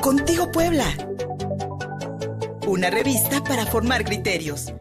Contigo Puebla. Una revista para formar criterios.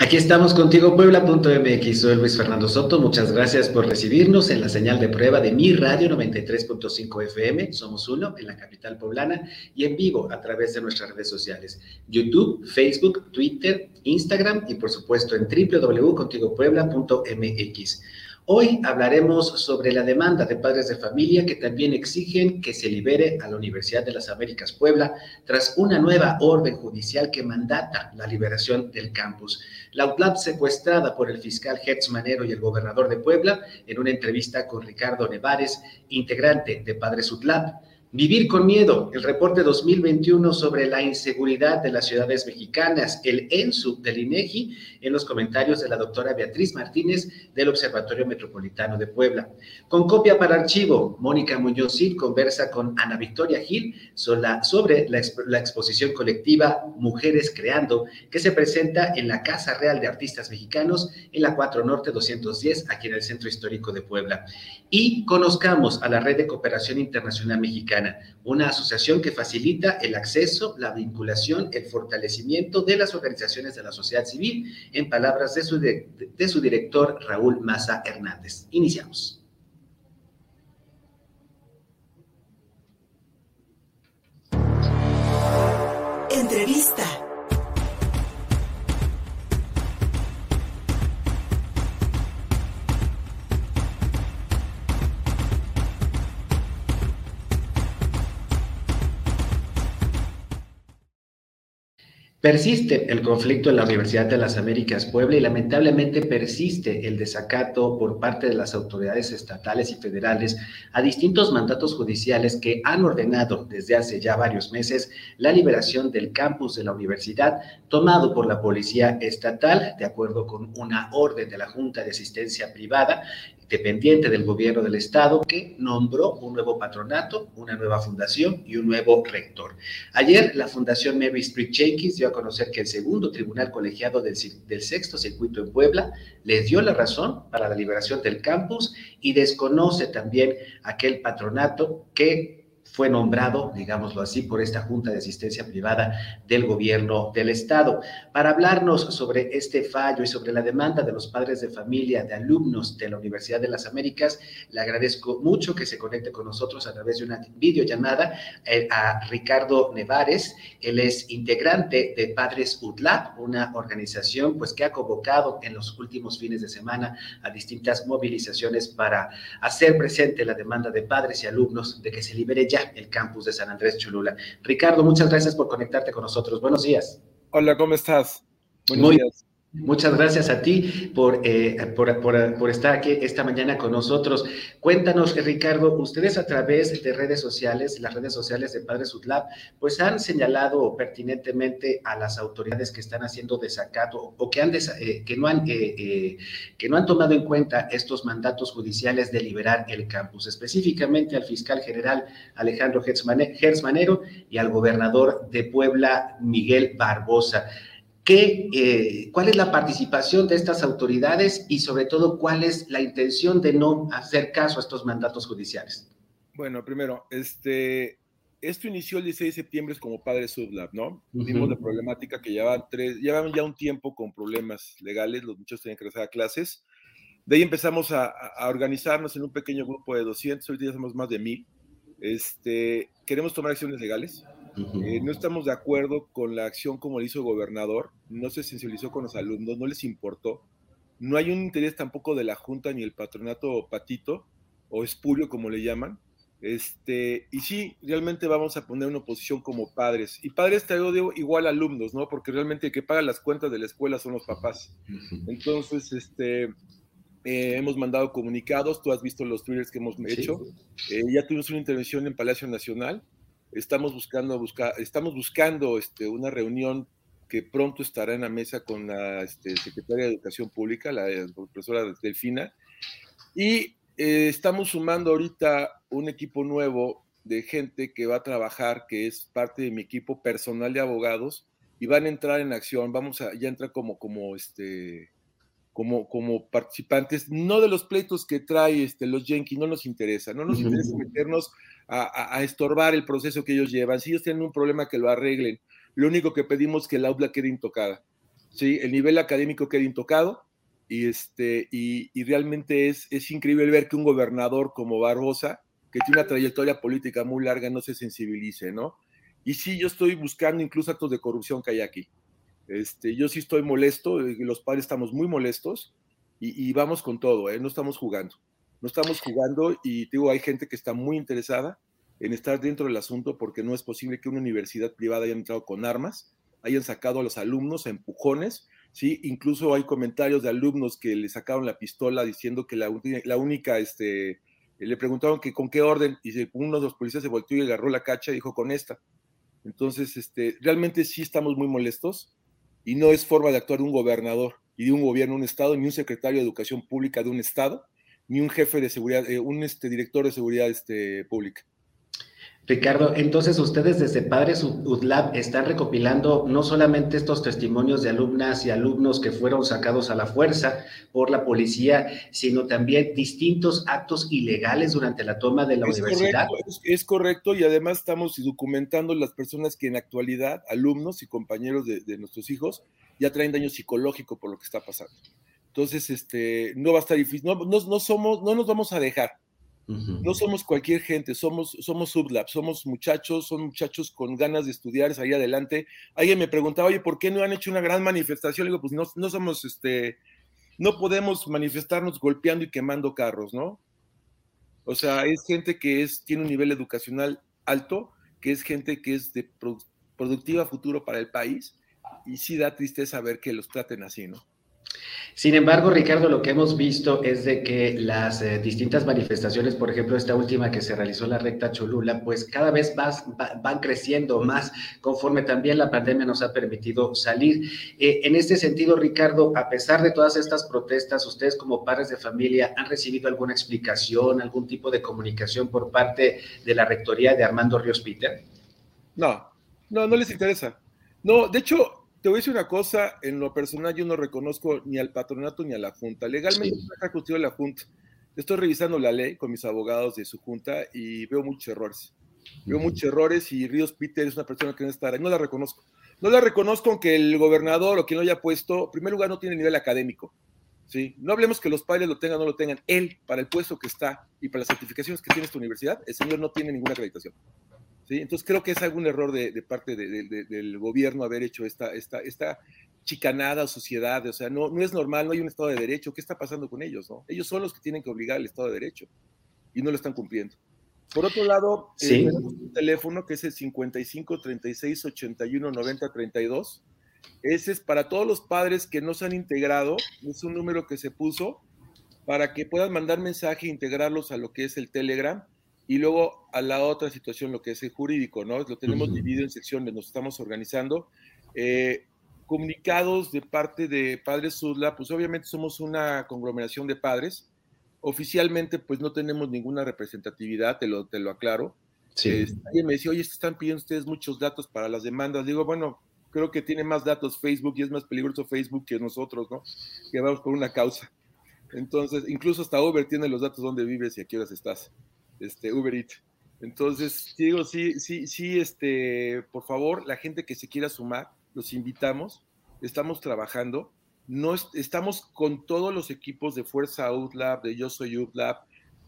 Aquí estamos contigo, Puebla.mx. Soy Luis Fernando Soto. Muchas gracias por recibirnos en la señal de prueba de mi radio 93.5 FM. Somos uno en la capital poblana y en vivo a través de nuestras redes sociales: YouTube, Facebook, Twitter, Instagram y, por supuesto, en www.contigopuebla.mx. Hoy hablaremos sobre la demanda de padres de familia que también exigen que se libere a la Universidad de las Américas Puebla tras una nueva orden judicial que mandata la liberación del campus. La UTLAP secuestrada por el fiscal Hertz Manero y el gobernador de Puebla en una entrevista con Ricardo Nevares, integrante de Padres UTLAP. Vivir con miedo, el reporte 2021 sobre la inseguridad de las ciudades mexicanas, el ENSU del INEGI, en los comentarios de la doctora Beatriz Martínez del Observatorio Metropolitano de Puebla. Con copia para archivo, Mónica Muñoz conversa con Ana Victoria Gil sobre la, la exposición colectiva Mujeres Creando, que se presenta en la Casa Real de Artistas Mexicanos en la 4 Norte 210, aquí en el Centro Histórico de Puebla. Y conozcamos a la Red de Cooperación Internacional Mexicana una asociación que facilita el acceso, la vinculación, el fortalecimiento de las organizaciones de la sociedad civil, en palabras de su, de, su director Raúl Maza Hernández. Iniciamos. Entrevista. Persiste el conflicto en la Universidad de las Américas Puebla y lamentablemente persiste el desacato por parte de las autoridades estatales y federales a distintos mandatos judiciales que han ordenado desde hace ya varios meses la liberación del campus de la universidad tomado por la Policía Estatal de acuerdo con una orden de la Junta de Asistencia Privada dependiente del gobierno del estado que nombró un nuevo patronato, una nueva fundación y un nuevo rector. Ayer la Fundación Mary Street Jenkins dio a conocer que el segundo tribunal colegiado del, del sexto circuito en Puebla les dio la razón para la liberación del campus y desconoce también aquel patronato que fue nombrado, digámoslo así, por esta Junta de Asistencia Privada del Gobierno del Estado. Para hablarnos sobre este fallo y sobre la demanda de los padres de familia, de alumnos de la Universidad de las Américas, le agradezco mucho que se conecte con nosotros a través de una videollamada eh, a Ricardo Nevares. Él es integrante de Padres UTLAP, una organización pues que ha convocado en los últimos fines de semana a distintas movilizaciones para hacer presente la demanda de padres y alumnos de que se libere ya el campus de San Andrés Cholula. Ricardo, muchas gracias por conectarte con nosotros. Buenos días. Hola, ¿cómo estás? Buenos Muy, días. Muchas gracias a ti por, eh, por, estar aquí esta mañana con nosotros. Cuéntanos, Ricardo, ustedes a través de redes sociales, las redes sociales de Padres Utlab, pues han señalado pertinentemente a las autoridades que están haciendo desacato o que, han eh, que, no han, eh, eh, que no han tomado en cuenta estos mandatos judiciales de liberar el campus, específicamente al fiscal general Alejandro Gersmanero y al gobernador de Puebla, Miguel Barbosa. ¿Qué, eh, ¿Cuál es la participación de estas autoridades y sobre todo cuál es la intención de no hacer caso a estos mandatos judiciales? Bueno, primero, este, esto inició el 16 de septiembre como Padre Sublab, ¿no? Vimos la problemática que llevaban, tres, llevaban ya un tiempo con problemas legales, los muchachos tenían que regresar a clases. De ahí empezamos a, a, organizarnos en un pequeño grupo de 200, hoy día somos más de mil. Este, queremos tomar acciones legales, eh, no estamos de acuerdo con la acción como le hizo el gobernador, no se sensibilizó con los alumnos, no les importó. No hay un interés tampoco de la Junta ni el patronato patito o espurio, como le llaman. Este, y sí, realmente vamos a poner una oposición como padres. Y padres te digo igual alumnos, ¿no? Porque realmente el que paga las cuentas de la escuela son los papás. Entonces, este, eh, hemos mandado comunicados, tú has visto los twitters que hemos hecho. Eh, ya tuvimos una intervención en Palacio Nacional estamos buscando, busca, estamos buscando este, una reunión que pronto estará en la mesa con la este, secretaria de Educación Pública, la eh, profesora Delfina, y eh, estamos sumando ahorita un equipo nuevo de gente que va a trabajar, que es parte de mi equipo personal de abogados, y van a entrar en acción, vamos a, ya entrar como, como este, como, como participantes, no de los pleitos que trae este, los Yankees, no nos interesa, no nos interesa meternos a, estorbar el proceso que ellos llevan. Si ellos tienen un problema, que lo arreglen. Lo único que pedimos es que el aula quede intocada. ¿sí? El nivel académico quede intocado y, este, y, realmente es, es increíble ver que un gobernador como Barbosa, que tiene una trayectoria política muy larga, no se sensibilice, ¿no? Y sí, yo estoy buscando incluso actos de corrupción que hay aquí. Este, yo sí estoy molesto, eh, los padres estamos muy molestos y, vamos con todo, ¿eh? no estamos jugando. No estamos jugando y digo, hay gente que está muy interesada en estar dentro del asunto porque no es posible que una universidad privada haya entrado con armas, hayan sacado a los alumnos a empujones, ¿sí? Incluso hay comentarios de alumnos que le sacaron la pistola diciendo que la, la única, este, le preguntaron que con qué orden y uno de los policías se volteó y agarró la cacha y dijo con esta. Entonces, este, realmente sí estamos muy molestos y no es forma de actuar un gobernador y de un gobierno, un estado, ni un secretario de educación pública de un estado, ni un jefe de seguridad, eh, un este, director de seguridad este, pública. Ricardo, entonces ustedes desde Padres UDLAB están recopilando no solamente estos testimonios de alumnas y alumnos que fueron sacados a la fuerza por la policía, sino también distintos actos ilegales durante la toma de la universidad. es, correcto y además estamos documentando las personas que en actualidad, alumnos y compañeros de, nuestros hijos, ya traen daño psicológico por lo que está pasando. Entonces, este, no va a estar difícil, no, no, somos, no nos vamos a dejar no somos cualquier gente, somos, somos sublab, somos muchachos, son muchachos con ganas de estudiar, salir adelante. Alguien me preguntaba, oye, ¿por qué no han hecho una gran manifestación? Le digo, pues no, no somos, este, no podemos manifestarnos golpeando y quemando carros, ¿no? O sea, es gente que es, tiene un nivel educacional alto, que es gente que es de productiva futuro para el país, y sí da tristeza ver que los traten así, ¿no? Sin embargo, Ricardo, lo que hemos visto es de que las eh, distintas manifestaciones, por ejemplo, esta última que se realizó en la recta Cholula, pues cada vez van creciendo más conforme también la pandemia nos ha permitido salir. Eh, en este sentido, Ricardo, a pesar de todas estas protestas, ustedes como padres de familia han recibido alguna explicación, algún tipo de comunicación por parte de la rectoría de Armando Ríos Peter? No, no, no les interesa. No, de hecho, te voy a decir una cosa, en lo personal yo no reconozco ni al patronato ni a la Junta. Legalmente sí. está la Junta. Estoy revisando la ley con mis abogados de su Junta y veo muchos errores. Veo muchos errores y Ríos Peter es una persona que no está, no la reconozco. No la reconozco aunque el gobernador o quien lo haya puesto, en primer lugar, no tiene nivel académico. ¿sí? No hablemos que los padres lo tengan o no lo tengan. Él, para el puesto que está y para las certificaciones que tiene esta universidad, el señor no tiene ninguna acreditación. Entonces creo que es algún error de, parte del gobierno haber hecho esta, esta, esta chicanada sociedad, o sea, no, no es normal, no hay un Estado de Derecho, ¿qué está pasando con ellos? No? Ellos son los que tienen que obligar al Estado de Derecho y no lo están cumpliendo. Por otro lado, eh, tenemos un teléfono que es el 55 36 81 90 32. Ese es para todos los padres que no se han integrado, es un número que se puso para que puedan mandar mensaje e integrarlos a lo que es el Telegram y luego a la otra situación, lo que es el jurídico, ¿no? Lo tenemos dividido en secciones, nos estamos organizando. Eh, comunicados de parte de Padres Sudla, pues obviamente somos una conglomeración de padres. Oficialmente, pues no tenemos ninguna representatividad, te lo, te lo aclaro. Sí. Alguien me decía, oye, están pidiendo ustedes muchos datos para las demandas. Digo, bueno, creo que tiene más datos Facebook y es más peligroso Facebook que nosotros, ¿no? Que vamos por una causa. Entonces, incluso hasta Uber tiene los datos donde vives y a qué horas estás este, Uber Eats. Entonces, digo, sí, sí, sí, este, por favor, la gente que se quiera sumar, los invitamos, estamos trabajando, no estamos con todos los equipos de Fuerza Outlab, de Yo Soy Outlab,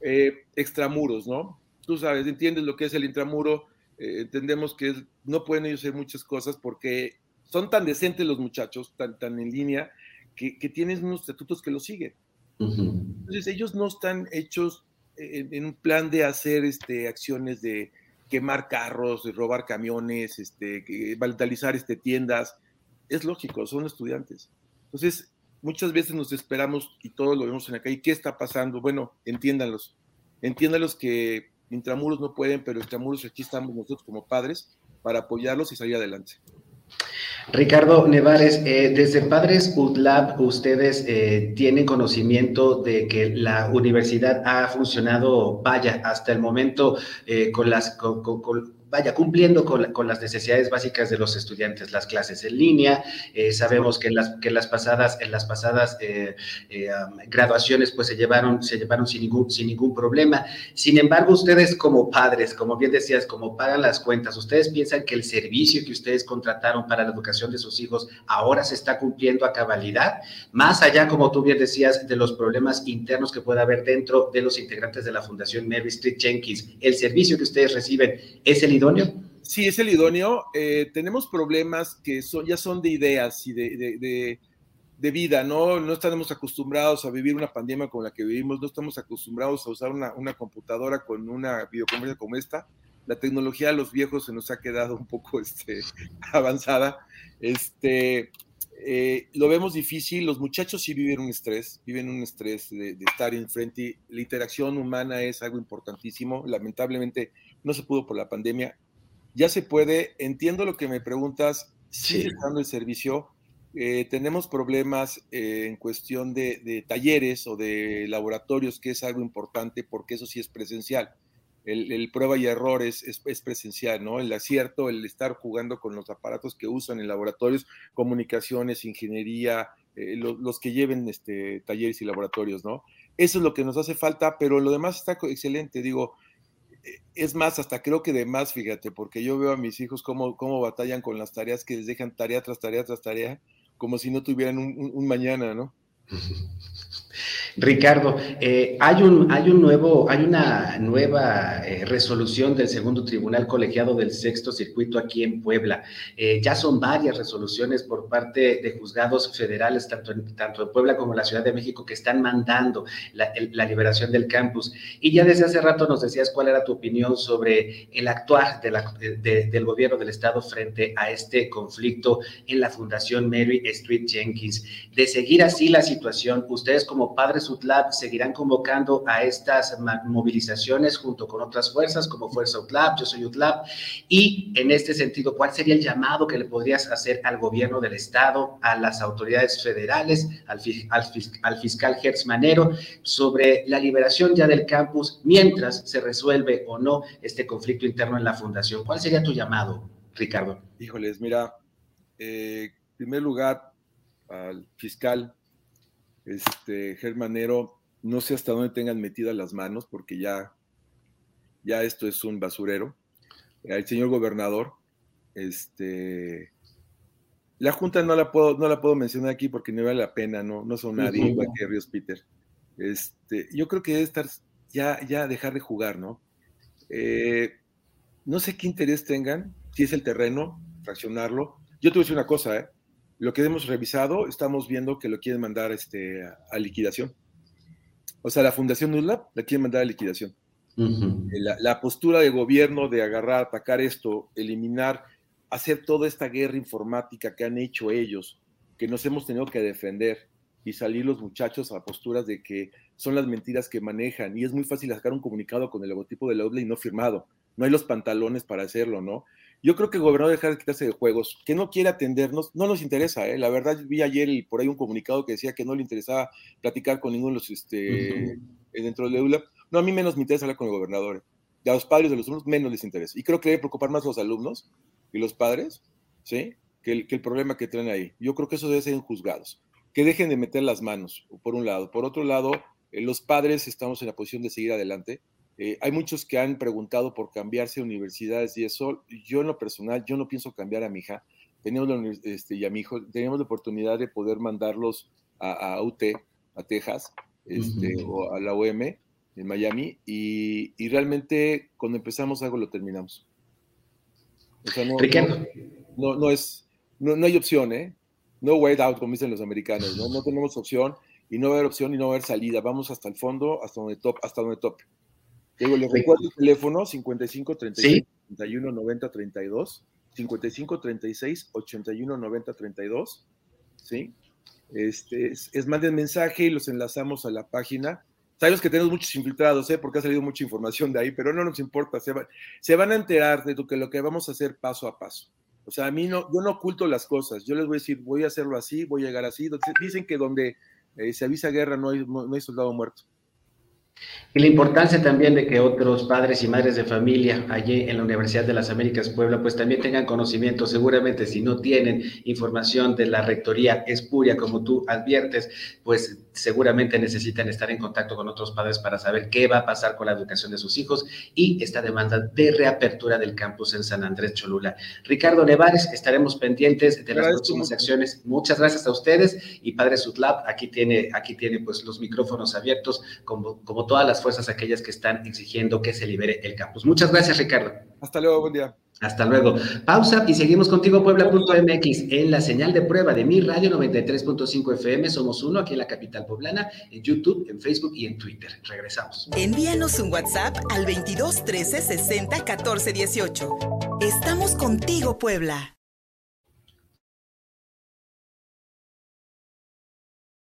eh, extramuros, ¿no? Tú sabes, entiendes lo que es el intramuro, eh, entendemos que no pueden ellos hacer muchas cosas porque son tan decentes los muchachos, tan, tan en línea, que, tienen unos estatutos que los siguen. Entonces, ellos no están hechos en, un plan de hacer este, acciones de quemar carros, de robar camiones, este, vandalizar este, tiendas. Es lógico, son estudiantes. Entonces, muchas veces nos esperamos y todos lo vemos en la calle. ¿Qué está pasando? Bueno, entiéndanlos. Entiéndanlos que intramuros no pueden, pero extramuros aquí estamos nosotros como padres para apoyarlos y salir adelante. Ricardo Nevares, eh, desde Padres UTLAB, ustedes eh, tienen conocimiento de que la universidad ha funcionado, vaya, hasta el momento eh, con las, vaya, cumpliendo con, con, las necesidades básicas de los estudiantes, las clases en línea. Eh, sabemos que en las, que las pasadas, en las pasadas eh, eh, graduaciones pues se llevaron, se llevaron sin ningún, sin ningún problema. Sin embargo, ustedes como padres, como bien decías, como pagan las cuentas, ¿ustedes piensan que el servicio que ustedes contrataron para la educación de sus hijos ahora se está cumpliendo a cabalidad? Más allá, como tú bien decías, de los problemas internos que pueda haber dentro de los integrantes de la Fundación Mary Street Jenkins, ¿el servicio que ustedes reciben es el Sí, es el idóneo. Eh, tenemos problemas que son, ya son de ideas y de, de, vida, ¿no? No estamos acostumbrados a vivir una pandemia como la que vivimos, no estamos acostumbrados a usar una, una computadora con una videoconferencia como esta. La tecnología a los viejos se nos ha quedado un poco este, avanzada. Este, eh, lo vemos difícil, los muchachos sí viven un estrés, viven un estrés de, de, estar enfrente. La interacción humana es algo importantísimo. Lamentablemente no se pudo por la pandemia ya se puede. Entiendo lo que me preguntas, sigue sí. el servicio. Eh, tenemos problemas eh, en cuestión de, de, talleres o de laboratorios, que es algo importante porque eso sí es presencial. El, prueba y error es, es, es, presencial, ¿no? El acierto, el estar jugando con los aparatos que usan en laboratorios, comunicaciones, ingeniería, eh, los, que lleven este, talleres y laboratorios, ¿no? Eso es lo que nos hace falta, pero lo demás está excelente. Digo, es más, hasta creo que de más, fíjate, porque yo veo a mis hijos cómo, cómo batallan con las tareas que les dejan tarea tras tarea tras tarea, como si no tuvieran un mañana, ¿no? Ricardo, eh, hay, un, hay, un nuevo, hay una nueva eh, resolución del segundo tribunal colegiado del sexto circuito aquí en Puebla. Eh, ya son varias resoluciones por parte de juzgados federales, tanto en, tanto en Puebla como en la Ciudad de México, que están mandando la, liberación del campus. Y ya desde hace rato nos decías cuál era tu opinión sobre el actuar del gobierno del Estado frente a este conflicto en la Fundación Mary Street Jenkins. De seguir así la situación, ustedes como padres UTLAB seguirán convocando a estas movilizaciones junto con otras fuerzas como Fuerza UTLAB, Yo Soy UTLAB, y en este sentido, ¿cuál sería el llamado que le podrías hacer al gobierno del Estado, a las autoridades federales, al, al, al fiscal Gertz Manero, sobre la liberación ya del campus mientras se resuelve o no este conflicto interno en la fundación? ¿Cuál sería tu llamado, Ricardo? Híjoles, mira, eh, en primer lugar, al fiscal este, Germanero, no sé hasta dónde tengan metidas las manos, porque ya, ya esto es un basurero. El señor gobernador, este, la Junta no la puedo, no la puedo mencionar aquí porque no vale la pena, no, no son nadie, uh -huh. igual que Ríos Peter. Este, yo creo que debe estar, ya, ya dejar de jugar, ¿no? Eh, no sé qué interés tengan, si es el terreno, fraccionarlo. Yo te voy a decir una cosa, ¿eh? Lo que hemos revisado, estamos viendo que lo quieren mandar este, a, a liquidación. O sea, la Fundación NULAB la quieren mandar a liquidación. Uh -huh. la, la, postura de gobierno de agarrar, atacar esto, eliminar, hacer toda esta guerra informática que han hecho ellos, que nos hemos tenido que defender y salir los muchachos a posturas de que son las mentiras que manejan y es muy fácil sacar un comunicado con el logotipo de la y no firmado. No hay los pantalones para hacerlo, ¿no? Yo creo que el gobernador dejar de quitarse de juegos, que no quiere atendernos, no nos interesa, ¿eh? La verdad, vi ayer por ahí un comunicado que decía que no le interesaba platicar con ninguno de los, este, uh -huh. dentro del EULA. No, a mí menos me interesa hablar con el gobernador. ¿eh? A los padres de los alumnos menos les interesa. Y creo que debe preocupar más los alumnos y los padres, ¿sí? Que el, que el problema que traen ahí. Yo creo que eso debe ser en juzgados. Que dejen de meter las manos, por un lado. Por otro lado, eh, los padres estamos en la posición de seguir adelante eh, hay muchos que han preguntado por cambiarse a universidades y eso, yo en lo personal, yo no pienso cambiar a mi hija. Teníamos la, este, y a mi hijo, teníamos la oportunidad de poder mandarlos a, a UT, a Texas, este, uh -huh. o a la UM en Miami, y, y, realmente cuando empezamos algo lo terminamos. O sea, no, no, no, no, es, no, no hay opción, ¿eh? No way out, como dicen los americanos, ¿no? No tenemos opción y no va a haber opción y no va a haber salida. Vamos hasta el fondo, hasta donde top, hasta donde top. Digo, les recuerdo el teléfono 55 36 ¿Sí? 81 90 32. 55 36 81 90 32. ¿Sí? Este, es, es manden mensaje y los enlazamos a la página. Sabemos que tenemos muchos infiltrados, ¿eh? porque ha salido mucha información de ahí, pero no nos importa. Se, va, se van a enterar de lo que, lo que vamos a hacer paso a paso. O sea, a mí no, yo no oculto las cosas. Yo les voy a decir, voy a hacerlo así, voy a llegar así. Dicen que donde eh, se avisa guerra no hay, no hay soldado muerto. Y la importancia también de que otros padres y madres de familia allí en la Universidad de las Américas Puebla, pues también tengan conocimiento, seguramente si no tienen información de la rectoría espuria, como tú adviertes, pues seguramente necesitan estar en contacto con otros padres para saber qué va a pasar con la educación de sus hijos y esta demanda de reapertura del campus en San Andrés Cholula. Ricardo Nevares, estaremos pendientes de las próximas acciones. Muchas gracias a ustedes y Padre Sutlab, aquí tiene, aquí tiene pues los micrófonos abiertos como, como todas las fuerzas aquellas que están exigiendo que se libere el campus. Muchas gracias, Ricardo. Hasta luego, buen día. Hasta luego. Pausa y seguimos contigo, Puebla.mx, en la señal de prueba de mi radio 93.5 FM. Somos uno aquí en la capital poblana, en YouTube, en Facebook y en Twitter. Regresamos. Envíanos un WhatsApp al 22 13 60 14 18. Estamos contigo, Puebla.